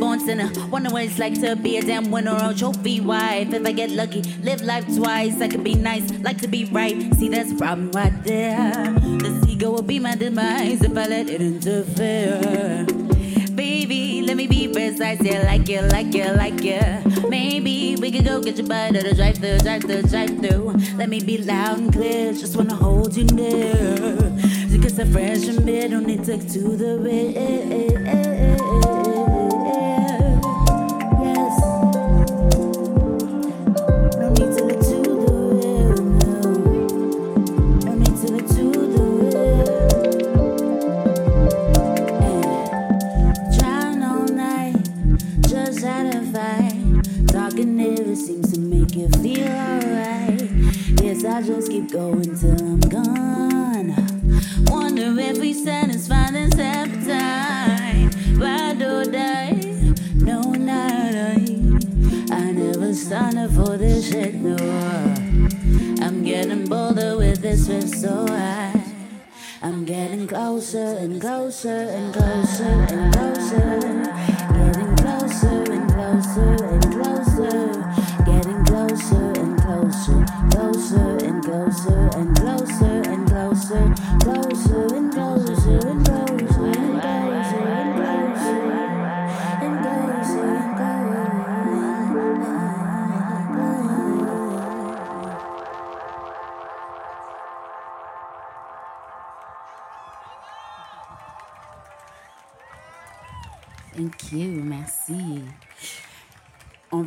born sinner. Wonder what it's like to be a damn winner or trophy wife. If I get lucky, live life twice. I could be nice, like to be right. See, that's a problem right there. This ego will be my demise if I let it interfere. Baby, let me be precise. Yeah, like you, like you, like you. Maybe we could go get your butt at a drive through, drive through, drive through. Let me be loud and clear. Just wanna hold you near. Because the fresh and bed only took to the bed. So high. I'm getting closer and closer and closer and closer. Getting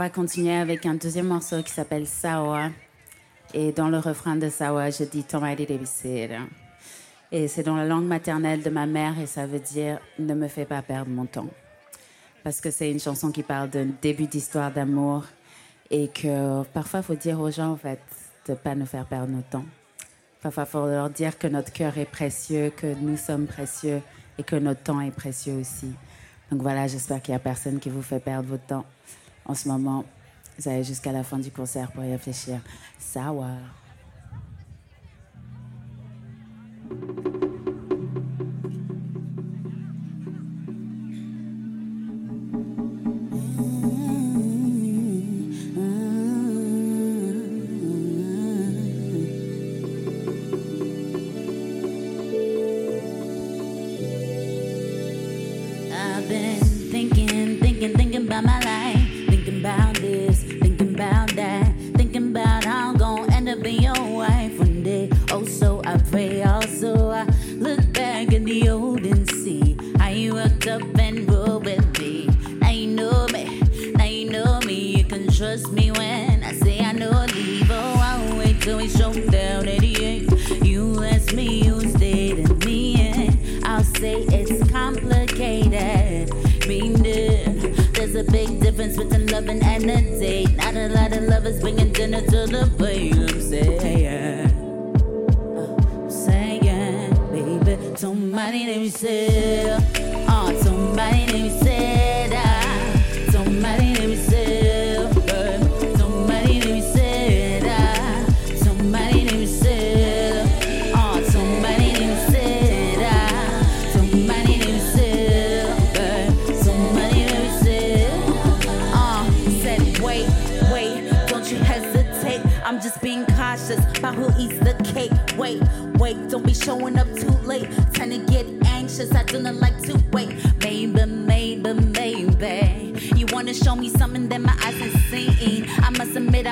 va continuer avec un deuxième morceau qui s'appelle Sawa. Et dans le refrain de Sawa, je dis Tomari Devisera. Et c'est dans la langue maternelle de ma mère et ça veut dire ne me fais pas perdre mon temps. Parce que c'est une chanson qui parle d'un début d'histoire d'amour et que parfois il faut dire aux gens en fait de pas nous faire perdre notre temps. Parfois il faut leur dire que notre cœur est précieux, que nous sommes précieux et que notre temps est précieux aussi. Donc voilà, j'espère qu'il n'y a personne qui vous fait perdre votre temps en ce moment. Vous avez jusqu'à la fin du concert pour y réfléchir. Sawa.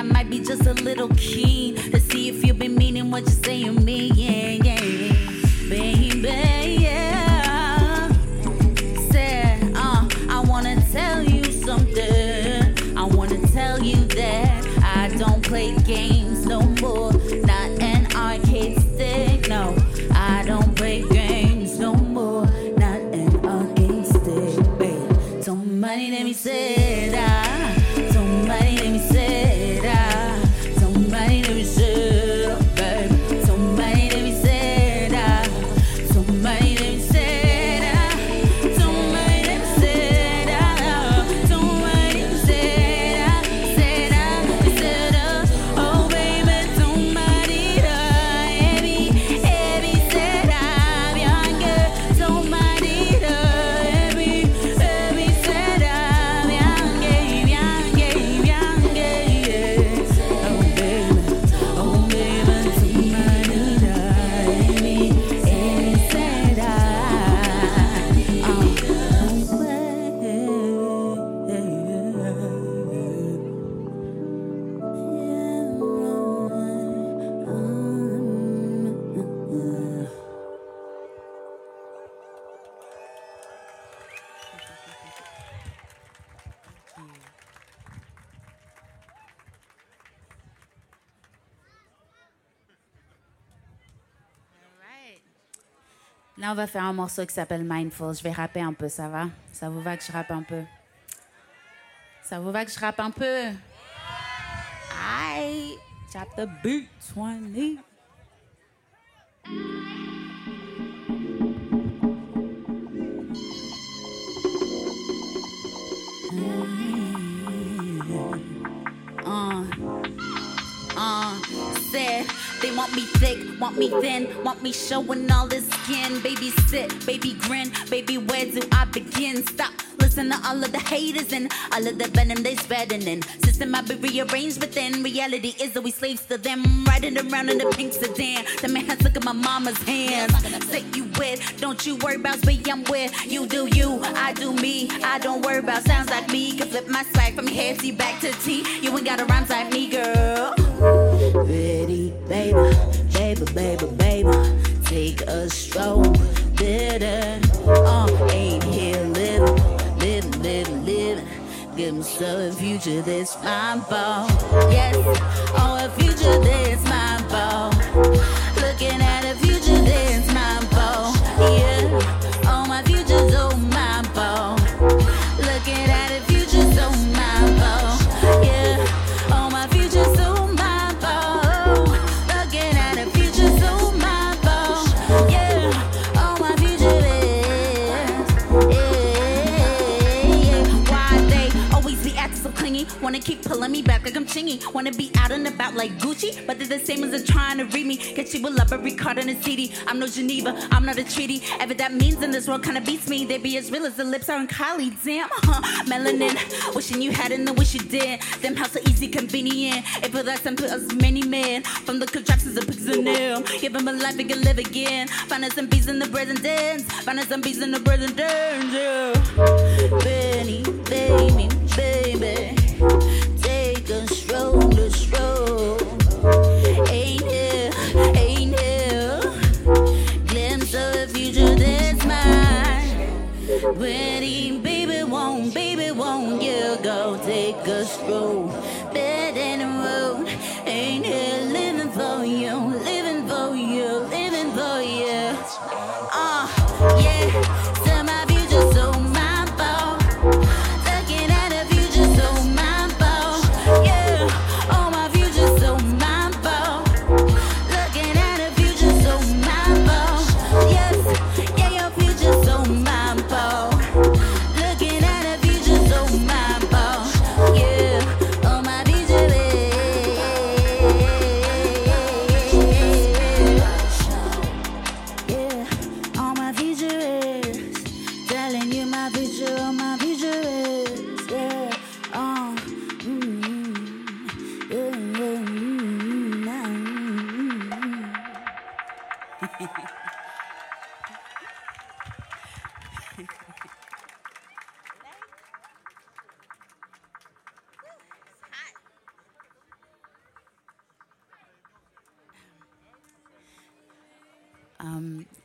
I might be just a little keen Là, on va faire un morceau qui s'appelle Mindful. Je vais rapper un peu, ça va? Ça vous va que je rappe un peu? Ça vous va que je rappe un peu? I chop the beat, 20. Uh, uh, said they want me thick, want me thin, want me showing all this skin. Baby sit, baby grin, baby where do I begin? Stop listen to all of the haters and all of the venom they spreading. And system might be rearranged, but then reality is that we slaves to them. Riding around in the pink sedan. The man's look at my mama's hands. Say you with, don't you worry about me, I'm with. You do you, I do me. I don't worry about sounds like me. Can flip my swag from hair T back to T. You ain't got a rhyme like me, girl. Ready, baby, baby, baby, baby. Take a stroll, bitter. Uh, ain't here living living, living, living. Give me some future that's my ball. Yes, oh, a future that's my ball. Looking at pulling me back like I'm chingy. Wanna be out and about like Gucci, but they're the same as they're trying to read me. Get you a library card and a CD. I'm no Geneva, I'm not a treaty. Ever that means in this world kinda beats me. They be as real as the lips are in Kylie. Damn, uh-huh. melanin. Wishing you had and the wish you did. Them how so easy, convenient. It put us and put us many men. From the contractions of them. Give them a life they can live again. Find us some bees in the present dance. Find us some bees in the present dance. Yeah. Benny, baby, baby. Ready, baby, won't, baby, won't you go take a stroll?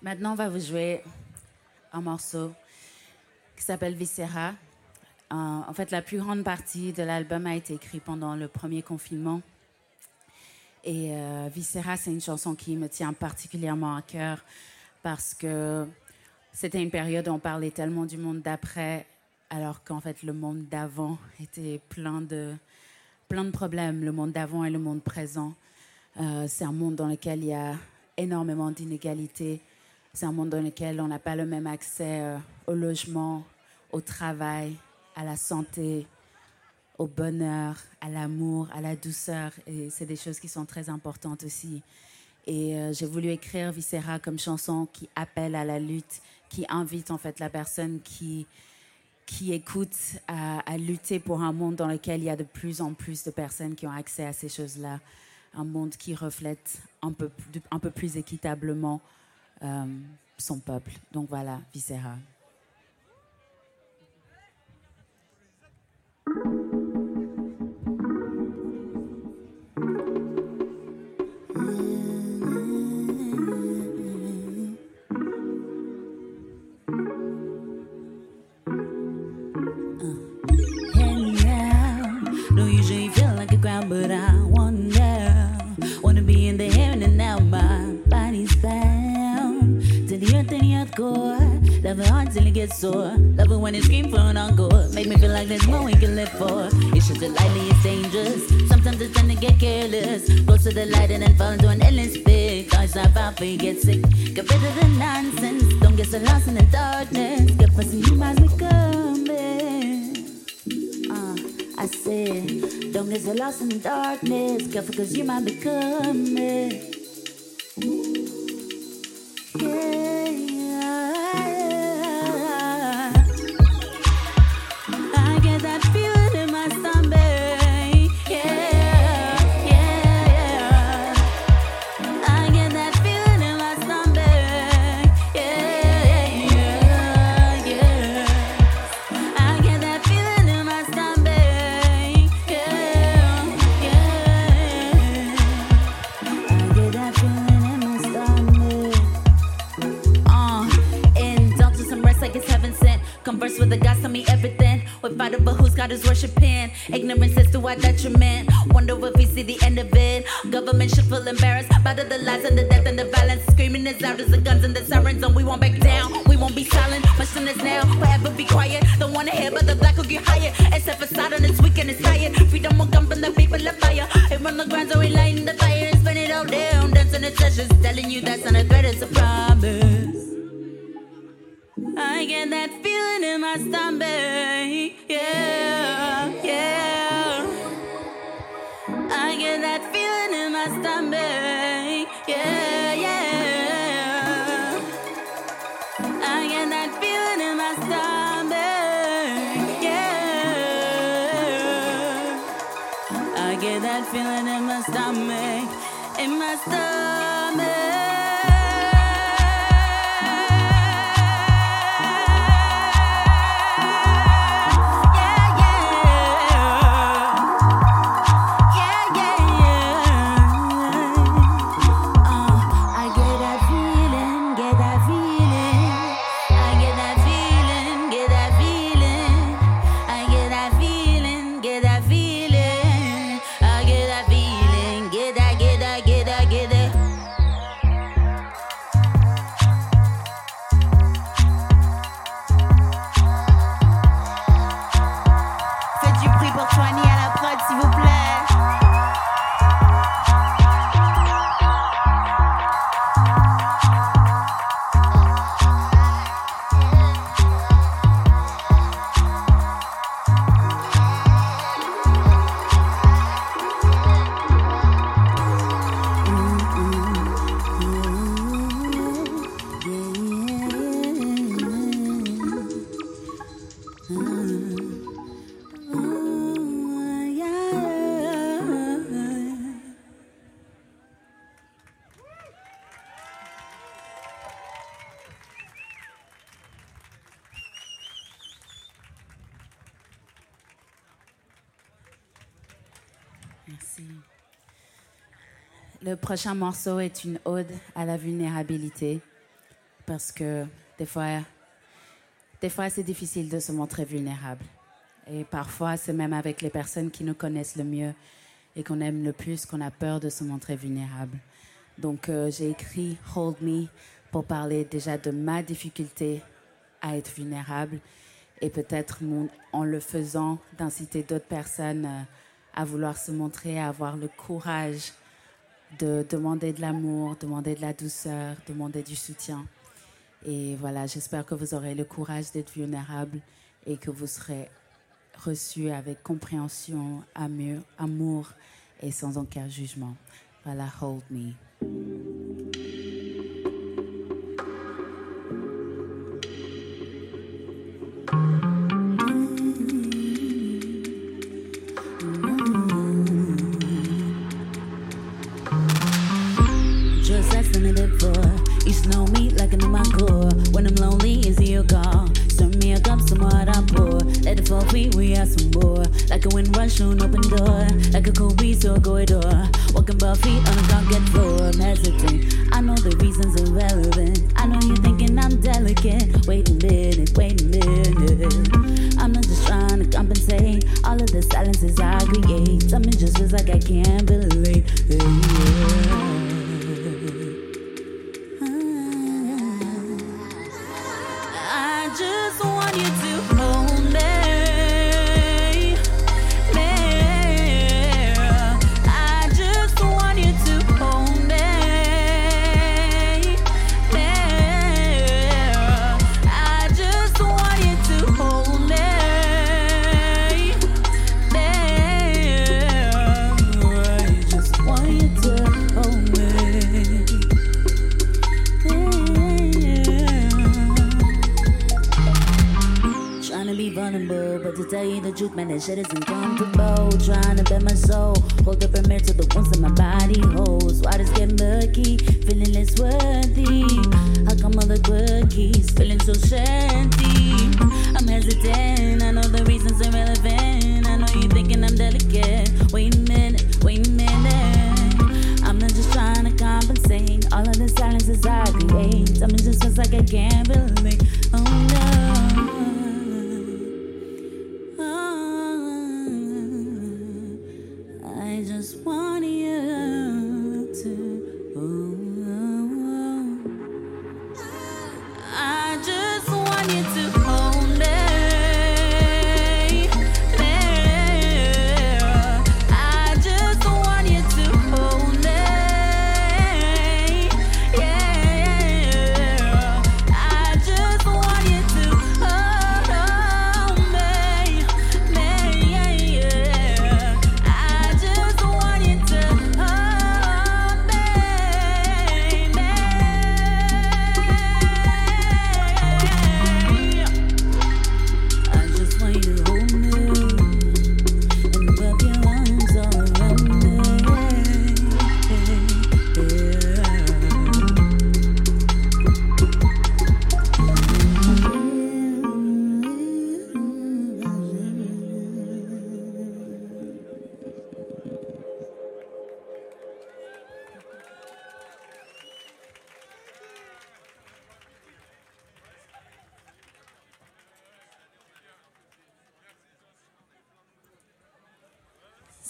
Maintenant, on va vous jouer un morceau qui s'appelle Viscera. Euh, en fait, la plus grande partie de l'album a été écrite pendant le premier confinement. Et euh, Viscera, c'est une chanson qui me tient particulièrement à cœur parce que c'était une période où on parlait tellement du monde d'après, alors qu'en fait, le monde d'avant était plein de, plein de problèmes, le monde d'avant et le monde présent. Euh, c'est un monde dans lequel il y a énormément d'inégalités. C'est un monde dans lequel on n'a pas le même accès euh, au logement, au travail, à la santé, au bonheur, à l'amour, à la douceur. Et c'est des choses qui sont très importantes aussi. Et euh, j'ai voulu écrire Viscera comme chanson qui appelle à la lutte, qui invite en fait la personne qui, qui écoute à, à lutter pour un monde dans lequel il y a de plus en plus de personnes qui ont accès à ces choses-là. Un monde qui reflète un peu, un peu plus équitablement son peuple. Donc voilà, Viscera. It scream for an encore. Make me feel like there's more we can live for. It's just a lightly, it's dangerous. Sometimes it's time to get careless. Close to the light and then fall into an endless pit. About you get sick. Get rid of the nonsense. Don't get so lost in the darkness. Get pussy, you might be coming. Uh, I said, don't get so lost in the darkness. Careful, cause you might be coming. God is worshiping. Ignorance is to our detriment. Wonder if we see the end of it. Government should feel embarrassed by the, the lies and the death and the violence. Screaming as loud as the guns and the sirens, and we won't back down. We won't be silent. Much sooner now, forever be quiet. Don't wanna hear but the black will get higher. Except for Sodom, it's weak and it's tired. Freedom will come from the people of fire. It run the ground, so we lighting the fire and spin it all down. Dancing the treasures, telling you that's not a threat, promise. I get that feeling in my stomach. Yeah, yeah. I get that feeling in my stomach. Yeah, yeah. I get that feeling in my stomach. Yeah. I get that feeling in my stomach. In my stomach. Prochain morceau est une ode à la vulnérabilité parce que des fois, des fois c'est difficile de se montrer vulnérable. Et parfois, c'est même avec les personnes qui nous connaissent le mieux et qu'on aime le plus qu'on a peur de se montrer vulnérable. Donc, euh, j'ai écrit Hold Me pour parler déjà de ma difficulté à être vulnérable et peut-être en le faisant d'inciter d'autres personnes euh, à vouloir se montrer, à avoir le courage de demander de l'amour, demander de la douceur, demander du soutien. Et voilà, j'espère que vous aurez le courage d'être vulnérable et que vous serez reçu avec compréhension, amour et sans aucun jugement. Voilà, hold me. soon open door, like a cold breeze to a corridor. Walking bare feet on a concrete floor, I'm hesitant. I know the reasons are relevant. I know you're thinking I'm delicate. Wait a minute, wait a minute. I'm not just trying to compensate all of the silences I create. Something just feels like I can't believe.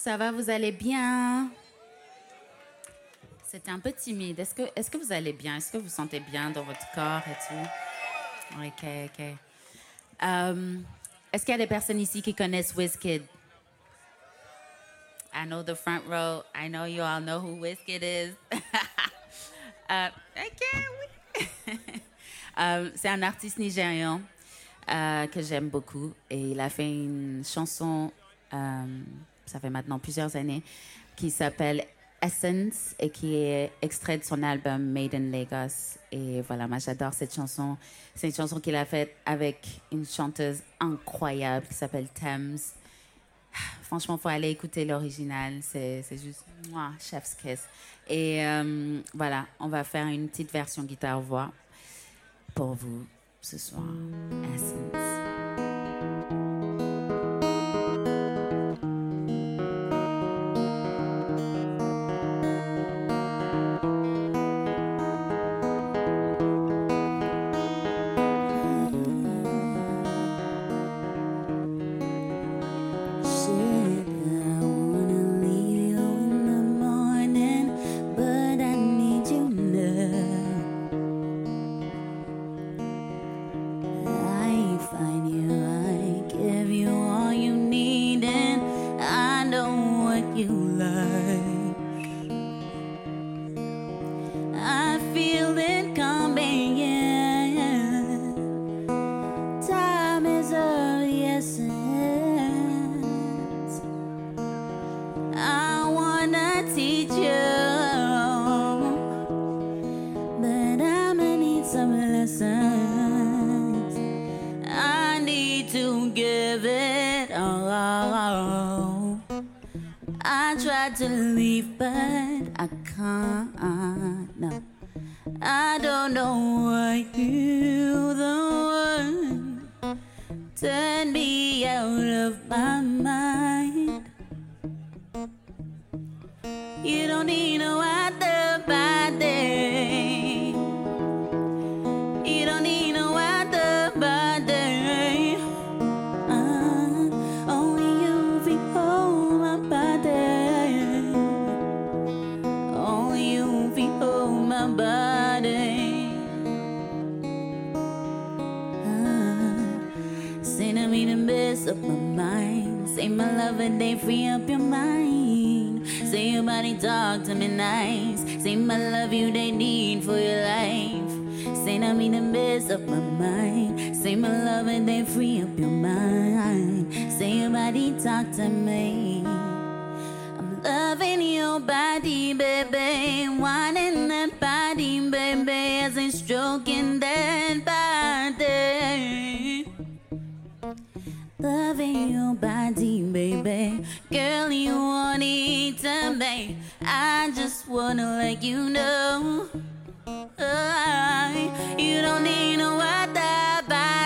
Ça va, vous allez bien? C'était un peu timide. Est-ce que, est que vous allez bien? Est-ce que vous sentez bien dans votre corps et tout? Ok, ok. Um, est-ce qu'il y a des personnes ici qui connaissent WizKid? I know the front row. I know you all know who WizKid is. uh, ok, oui. um, C'est un artiste nigérian que j'aime beaucoup et il a fait une chanson. Ça fait maintenant plusieurs années, qui s'appelle Essence et qui est extrait de son album Made in Lagos. Et voilà, moi j'adore cette chanson. C'est une chanson qu'il a faite avec une chanteuse incroyable qui s'appelle Thames. Franchement, faut aller écouter l'original. C'est, juste moi, chef's kiss. Et euh, voilà, on va faire une petite version guitare-voix pour vous ce soir. Essence. Mind. Say my love and they free up your mind. Say your body talk to me. I'm loving your body, baby. Wanting that body, baby. As I'm stroking that body. Loving your body, baby. Girl, you want it to me. I just wanna let you know. I, you don't need no other body.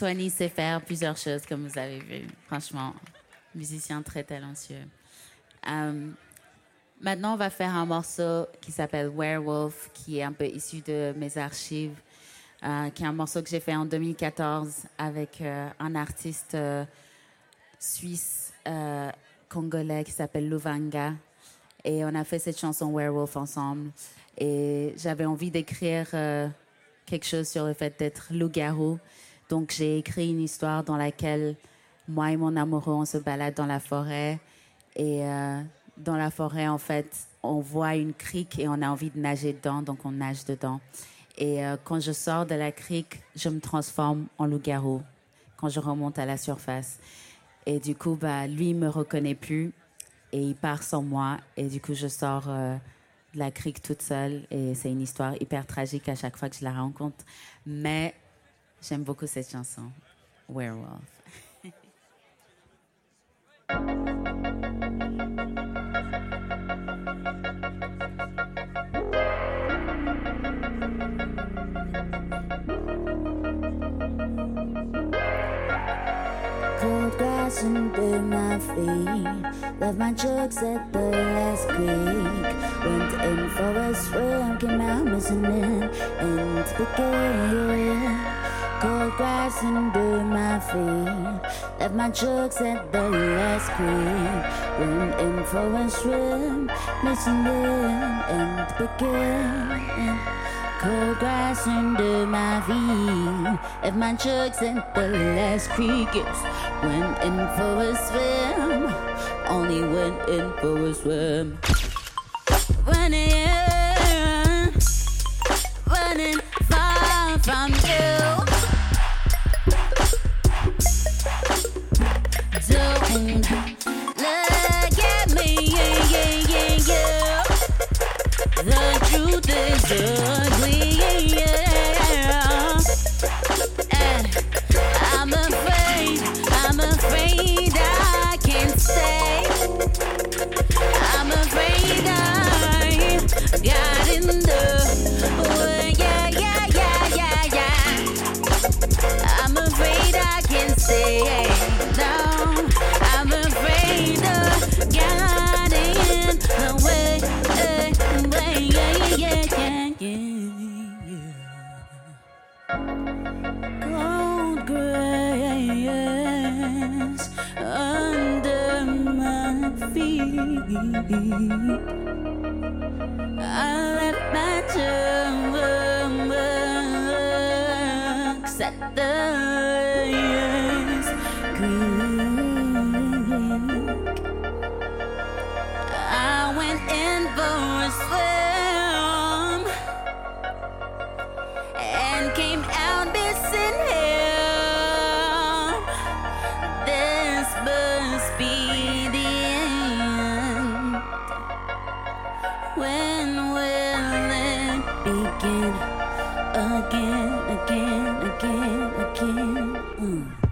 Tony sait faire plusieurs choses, comme vous avez vu. Franchement, musicien très talentueux. Euh, maintenant, on va faire un morceau qui s'appelle Werewolf, qui est un peu issu de mes archives, euh, qui est un morceau que j'ai fait en 2014 avec euh, un artiste euh, suisse congolais qui s'appelle Luvanga. Et on a fait cette chanson Werewolf ensemble. Et j'avais envie d'écrire quelque chose sur le fait d'être loup-garou. Donc j'ai écrit une histoire dans laquelle moi et mon amoureux, on se balade dans la forêt. Et euh, dans la forêt, en fait, on voit une crique et on a envie de nager dedans, donc on nage dedans. Et euh, quand je sors de la crique, je me transforme en loup-garou quand je remonte à la surface. Et du coup, bah, lui, me reconnaît plus et il part sans moi. Et du coup, je sors euh, de la crique toute seule et c'est une histoire hyper tragique à chaque fois que je la rencontre. Mais j'aime beaucoup cette chanson, Werewolf. Cold grass under my feet. Left my chucks at the last creek. Went in for a swim, came out missing in into the gate. Cold grass under my feet. Left my chucks at the last creek. Went in for a swim, missing in into the gate. Cold grass under my feet. If my chucks at the last creek yes, went in for a swim. Only went in for a swim. Running, running far from you. good. I left my chucks at ooh.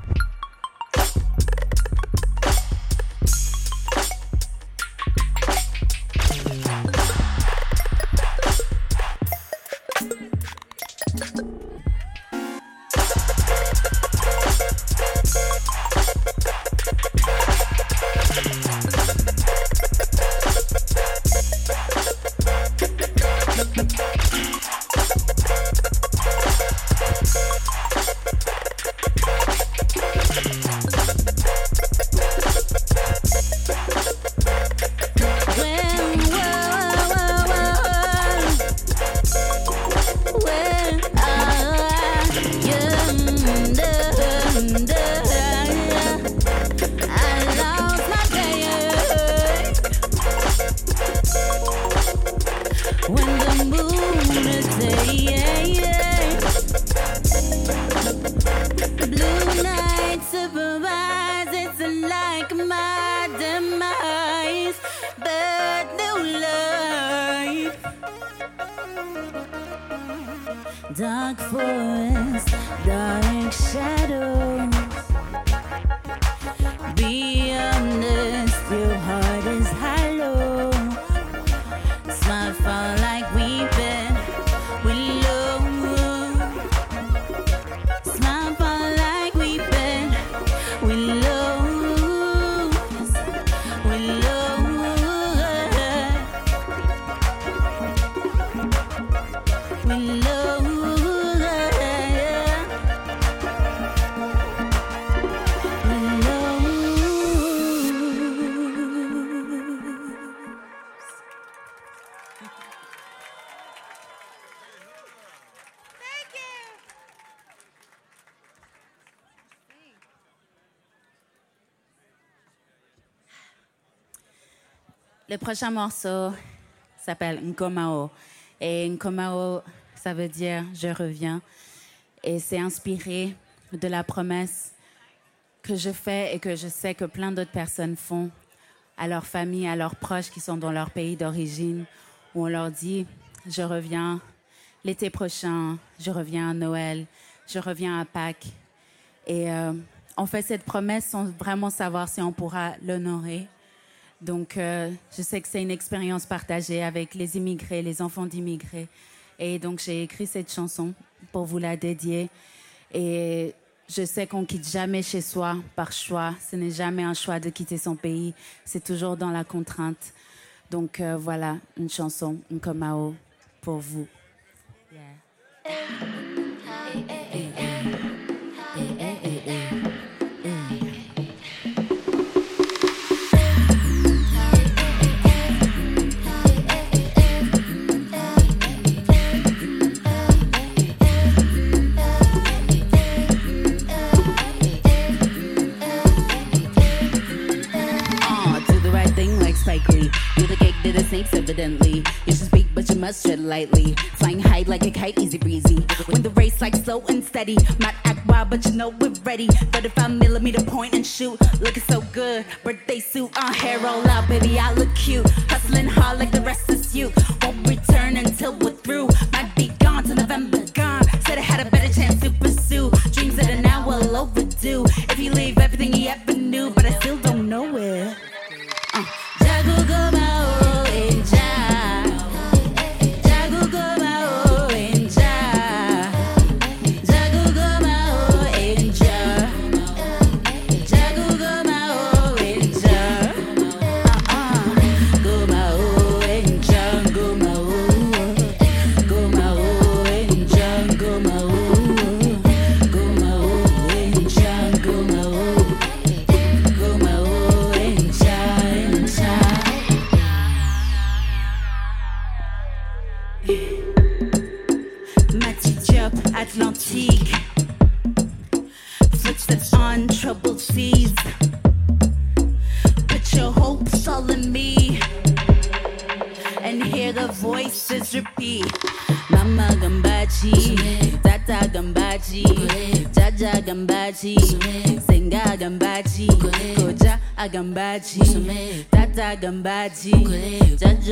Prochain morceau s'appelle Nkomao. Et Nkomao, ça veut dire je reviens. Et c'est inspiré de la promesse que je fais et que je sais que plein d'autres personnes font à leurs familles, à leurs proches qui sont dans leur pays d'origine, où on leur dit je reviens l'été prochain, je reviens à Noël, je reviens à Pâques. Et euh, on fait cette promesse sans vraiment savoir si on pourra l'honorer. Donc, euh, je sais que c'est une expérience partagée avec les immigrés, les enfants d'immigrés. Et donc, j'ai écrit cette chanson pour vous la dédier. Et je sais qu'on quitte jamais chez soi par choix. Ce n'est jamais un choix de quitter son pays. C'est toujours dans la contrainte. Donc, euh, voilà une chanson, un Komao, pour vous. Evidently. You should speak, but you must tread lightly. Flying high like a kite, easy breezy. When the race like slow and steady. Might act wild, but you know we're ready. 35 millimeter point and shoot. Looking so good. Birthday suit on, hair roll out, baby, I look cute. Hustling hard like the rest of you. Won't return until we're through. Might be gone to November, gone. Said I had a better chance to pursue. Dreams that are now well overdue. If you leave everything you ever knew, but I still don't know where.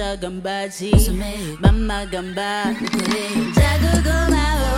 멈춰간 바지 맘 나간 바 그래 자꾸 고마워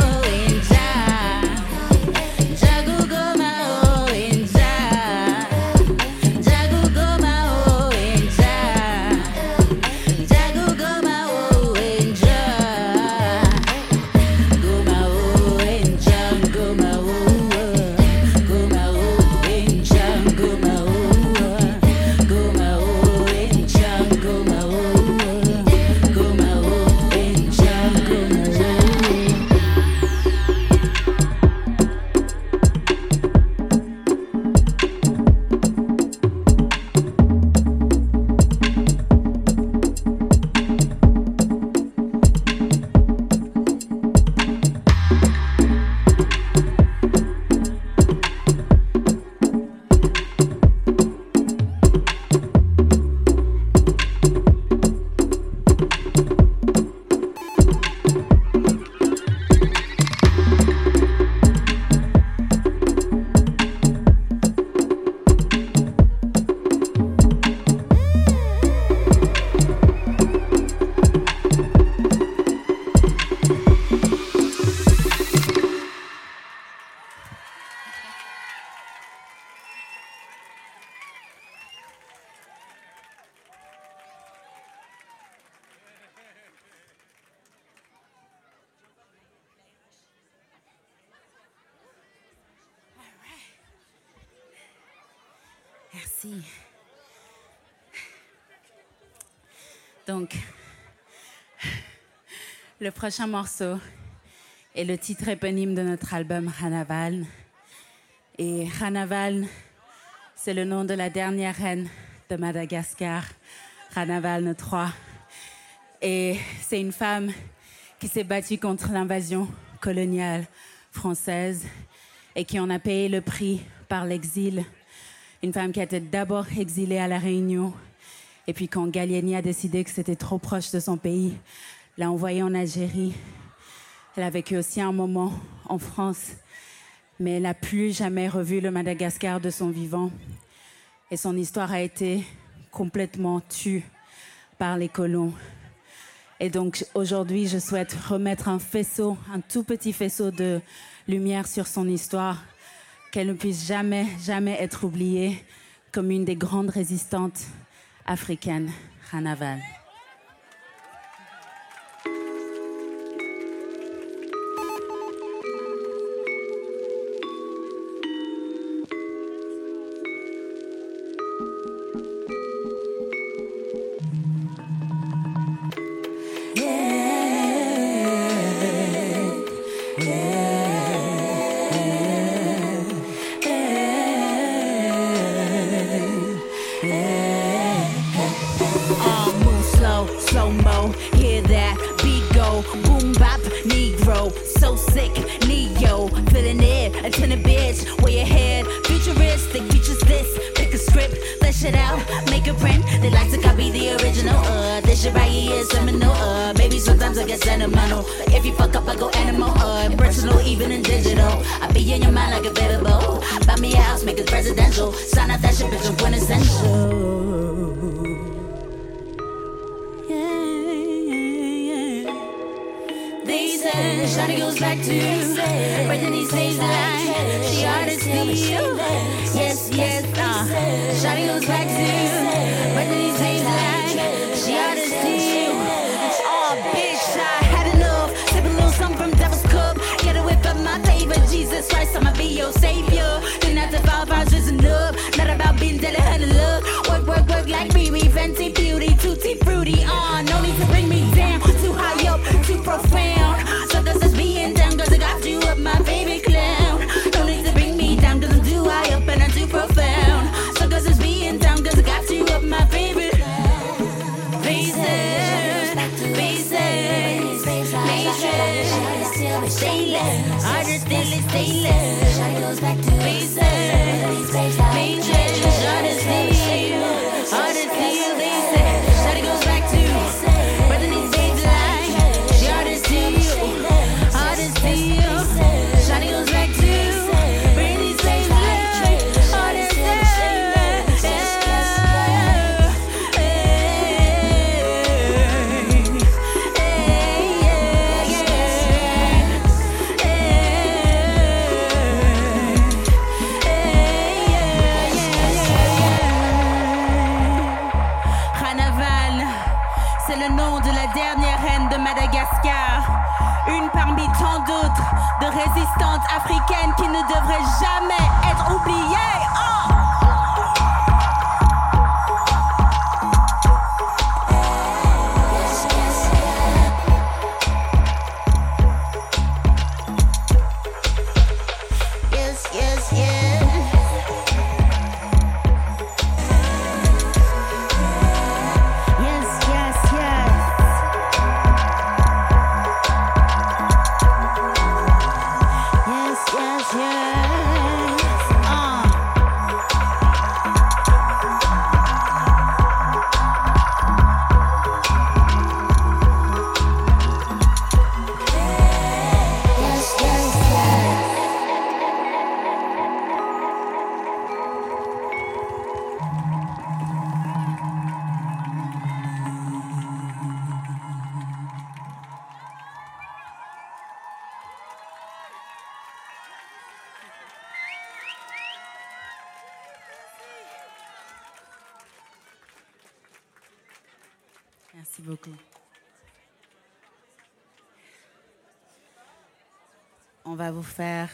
le prochain morceau est le titre éponyme de notre album Hanaval. Et Hanaval, c'est le nom de la dernière reine de Madagascar, Hanaval III. Et c'est une femme qui s'est battue contre l'invasion coloniale française et qui en a payé le prix par l'exil. Une femme qui a été d'abord exilée à La Réunion et puis quand Gallieni a décidé que c'était trop proche de son pays, l'a envoyée en Algérie. Elle a vécu aussi un moment en France, mais elle n'a plus jamais revu le Madagascar de son vivant. Et son histoire a été complètement tue par les colons. Et donc aujourd'hui, je souhaite remettre un faisceau, un tout petit faisceau de lumière sur son histoire, qu'elle ne puisse jamais, jamais être oubliée comme une des grandes résistantes africaines, Hanaval. It out, make a print. They like to copy the original. Uh, this shit right here is seminal. Uh, maybe sometimes I get sentimental. If you fuck up, I go animal. Uh, personal, even in digital. I be in your mind like a baby bow. Buy me a house, make it presidential. Sign out that shit, bitch, I'm quintessential. They say Shawty goes back to Brittany says that she artist feel Yes, love and say I just still it's Shine goes back to basics. Résistantes africaines qui ne devraient jamais être oubliées. Vous faire.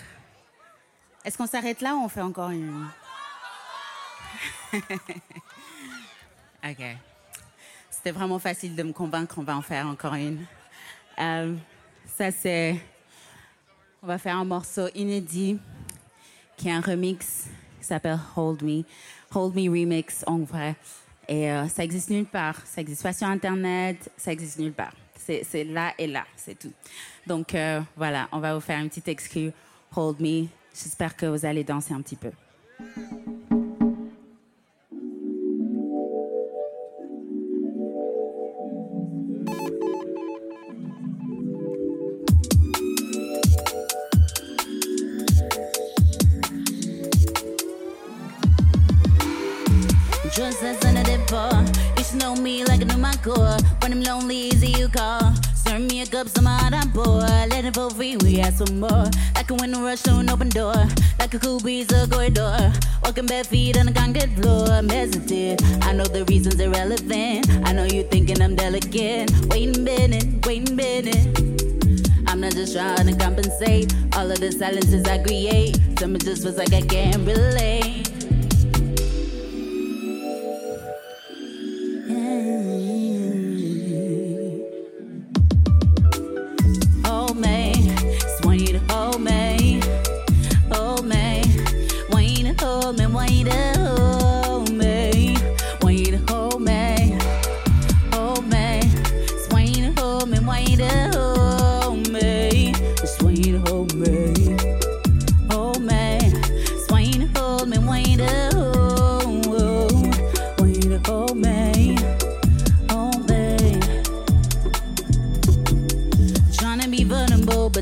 Est-ce qu'on s'arrête là ou on fait encore une? Ok. C'était vraiment facile de me convaincre qu'on va en faire encore une. Euh, ça, c'est. On va faire un morceau inédit qui est un remix qui s'appelle Hold Me. Hold Me Remix en vrai. Et euh, ça existe nulle part. Ça existe pas sur Internet, ça existe nulle part. C'est là et là, c'est tout. Donc euh, voilà, on va vous faire une petite exclu Hold Me. J'espère que vous allez danser un petit peu. Some more. Like a window rush to an open door. Like a cool breeze, a corridor. Walking bare feet on a concrete floor. I'm hesitant. I know the reasons irrelevant. I know you thinking I'm delicate. Wait a minute, wait a minute. I'm not just trying to compensate. All of the silences I create. Some it just feels like I can't relate.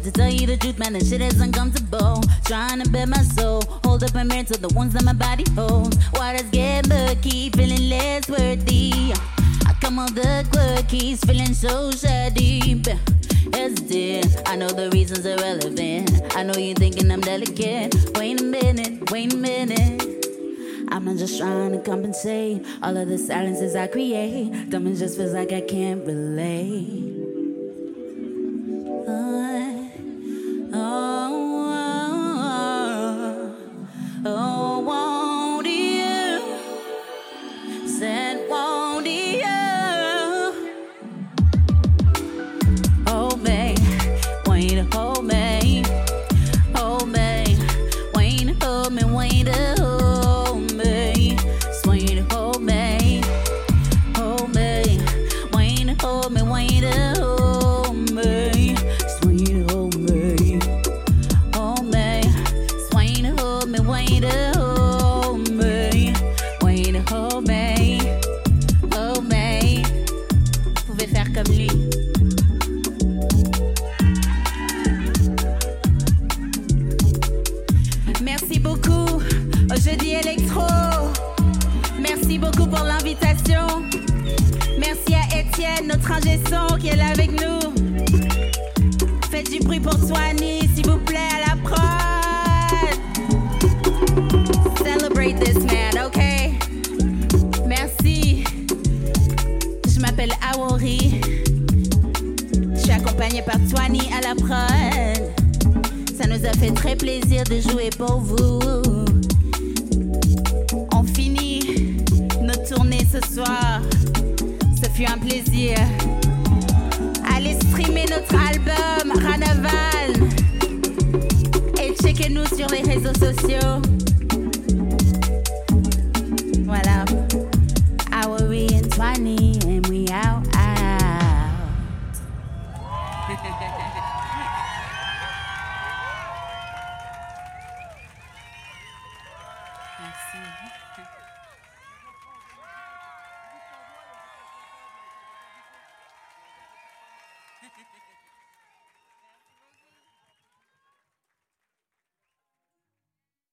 But to tell you the truth, man, that shit is uncomfortable. Trying to bet my soul, hold up a mirror to the ones that my body holds. Waters get murky, feeling less worthy. I come on the quirkies, feeling so shady. Hesitant, I know the reasons are relevant. I know you're thinking I'm delicate. Wait a minute, wait a minute. I'm not just trying to compensate. All of the silences I create. Dumb just feels like I can't relate. Notre son qui est là avec nous. Faites du bruit pour Swanny, s'il vous plaît, à la prod. Celebrate this man, ok? Merci. Je m'appelle Awori. Je suis accompagnée par Twani à la prod. Ça nous a fait très plaisir de jouer pour vous. On finit nos tournées ce soir. Un plaisir. Allez streamer notre album Ranaval et checkez-nous sur les réseaux sociaux.